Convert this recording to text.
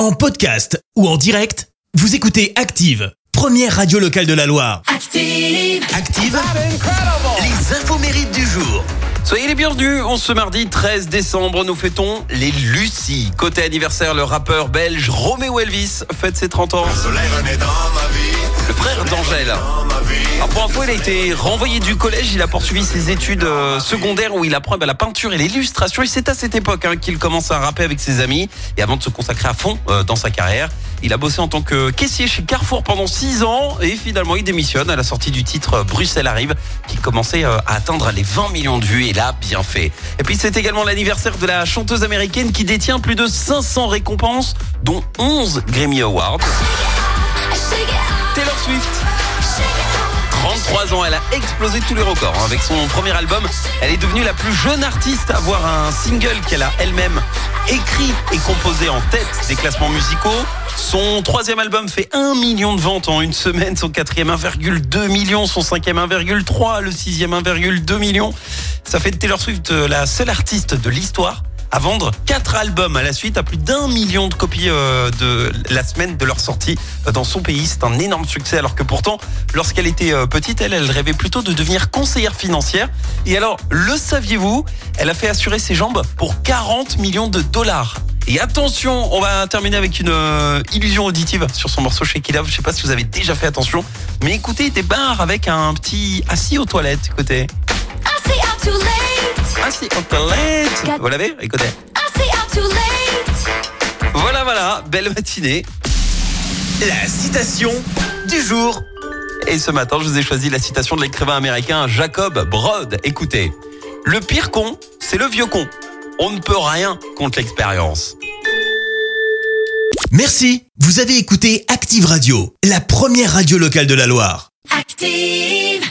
En podcast ou en direct, vous écoutez Active, première radio locale de la Loire. Active. Active, les infos mérites du jour. Soyez les bienvenus, on ce mardi 13 décembre, nous fêtons les Lucie. Côté anniversaire, le rappeur belge Romeo Elvis fête ses 30 ans. Le frère d'Angèle. Alors pour info, il a été renvoyé du collège, il a poursuivi ses études euh, secondaires où il apprend bah, la peinture et l'illustration. Et c'est à cette époque hein, qu'il commence à rapper avec ses amis. Et avant de se consacrer à fond euh, dans sa carrière, il a bossé en tant que caissier chez Carrefour pendant 6 ans. Et finalement, il démissionne à la sortie du titre euh, Bruxelles arrive, qui commençait à atteindre les 20 millions de vues. Et là, bien fait. Et puis c'est également l'anniversaire de la chanteuse américaine qui détient plus de 500 récompenses, dont 11 Grammy Awards. 33 ans, elle a explosé tous les records. hein. Avec son premier album, elle est devenue la plus jeune artiste à avoir un single qu'elle a elle-même écrit et composé en tête des classements musicaux. Son troisième album fait 1 million de ventes en une semaine, son quatrième 1,2 million, son cinquième 1,3, le sixième 1,2 million. Ça fait de Taylor Swift euh, la seule artiste de l'histoire à vendre quatre albums à la suite à plus d'un million de copies euh, de la semaine de leur sortie dans son pays. C'est un énorme succès alors que pourtant, lorsqu'elle était euh, petite, elle, elle rêvait plutôt de devenir conseillère financière. Et alors, le saviez-vous? Elle a fait assurer ses jambes pour 40 millions de dollars. Et attention, on va terminer avec une euh, illusion auditive sur son morceau Shake It Off. Je sais pas si vous avez déjà fait attention, mais écoutez, des barres avec un petit assis aux toilettes. Écoutez, I late. Vous l'avez Écoutez. I stay out too late. Voilà, voilà, belle matinée. La citation du jour. Et ce matin, je vous ai choisi la citation de l'écrivain américain Jacob Broad. Écoutez, le pire con, c'est le vieux con. On ne peut rien contre l'expérience. Merci, vous avez écouté Active Radio, la première radio locale de la Loire. Active.